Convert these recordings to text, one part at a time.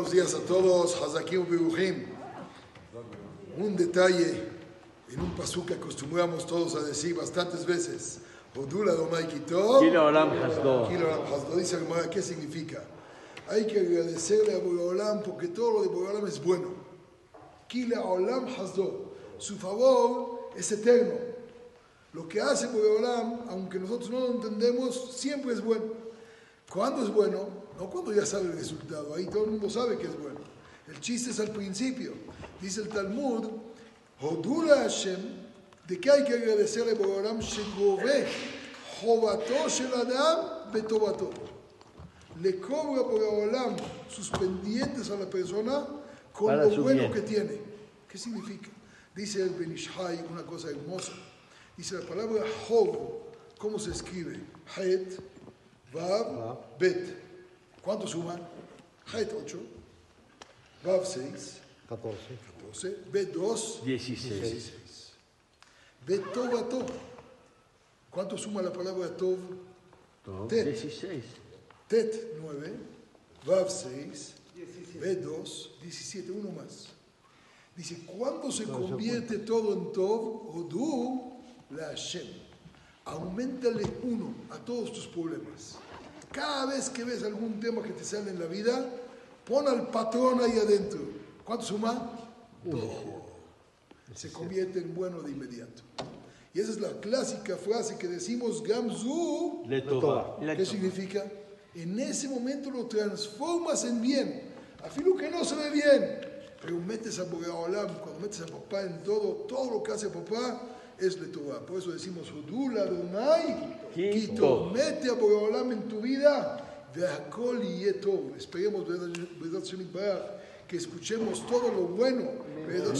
buenos días a todos. Hazakim Beruchim. Un detalle en un pasú que acostumbramos todos a decir bastantes veces. Odula Domai Kitov. Kilo Olam Hasdo. Kilo Olam Hasdo. Dice ¿qué significa? Hay que agradecerle a Boreolam porque todo lo de Boreolam es bueno. Kila Olam Hasdo. Su favor es eterno. Lo que hace Boreolam, aunque nosotros no lo entendemos, siempre es bueno. ¿Cuándo es bueno? No cuando ya sabe el resultado. Ahí todo el mundo sabe que es bueno. El chiste es al principio. Dice el Talmud, Hodula Hashem, de que hay que agradecerle a Boreolam Shegove, Jovato Shel Adam Betovato. Le cobra Boreolam sus pendientes a la persona con Para lo bueno bien. que tiene. ¿Qué significa? Dice el Benishai una cosa hermosa. Dice la palabra Hov, ¿cómo se escribe? Het, Vav, Bet. ¿Cuánto suman? Het 8, Vav 6, 14. 14, Bet 2, 16. 16. Bet Tov a Tov. ¿Cuánto suma la palabra Tov? Tet. 16. Tet 9, Vav 6, B2, 17, uno más. Dice, ¿cuándo se convierte todo en Tov? Odu la Hashem. Aumentale uno a todos tus problemas. Cada vez que ves algún tema que te sale en la vida, pon al patrón ahí adentro. ¿Cuánto suma? Uno. Se convierte en bueno de inmediato. Y esa es la clásica frase que decimos, Gamzu. ¿Qué significa? En ese momento lo transformas en bien. Afilo que no se ve bien, pero metes a Boreolam, cuando metes a papá en todo, todo lo que hace papá es Letová. Por eso decimos, Hudula Donai, Quito. Mete a Boreolam en tu vida, Veakol y Yetov. Esperemos, Vedat Shem Yitbaraj, que escuchemos todo lo bueno,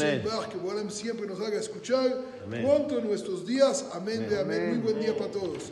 Amén. Que Boreolam siempre nos haga escuchar Amén. pronto en nuestros días. Amén de amén. Muy buen día para todos.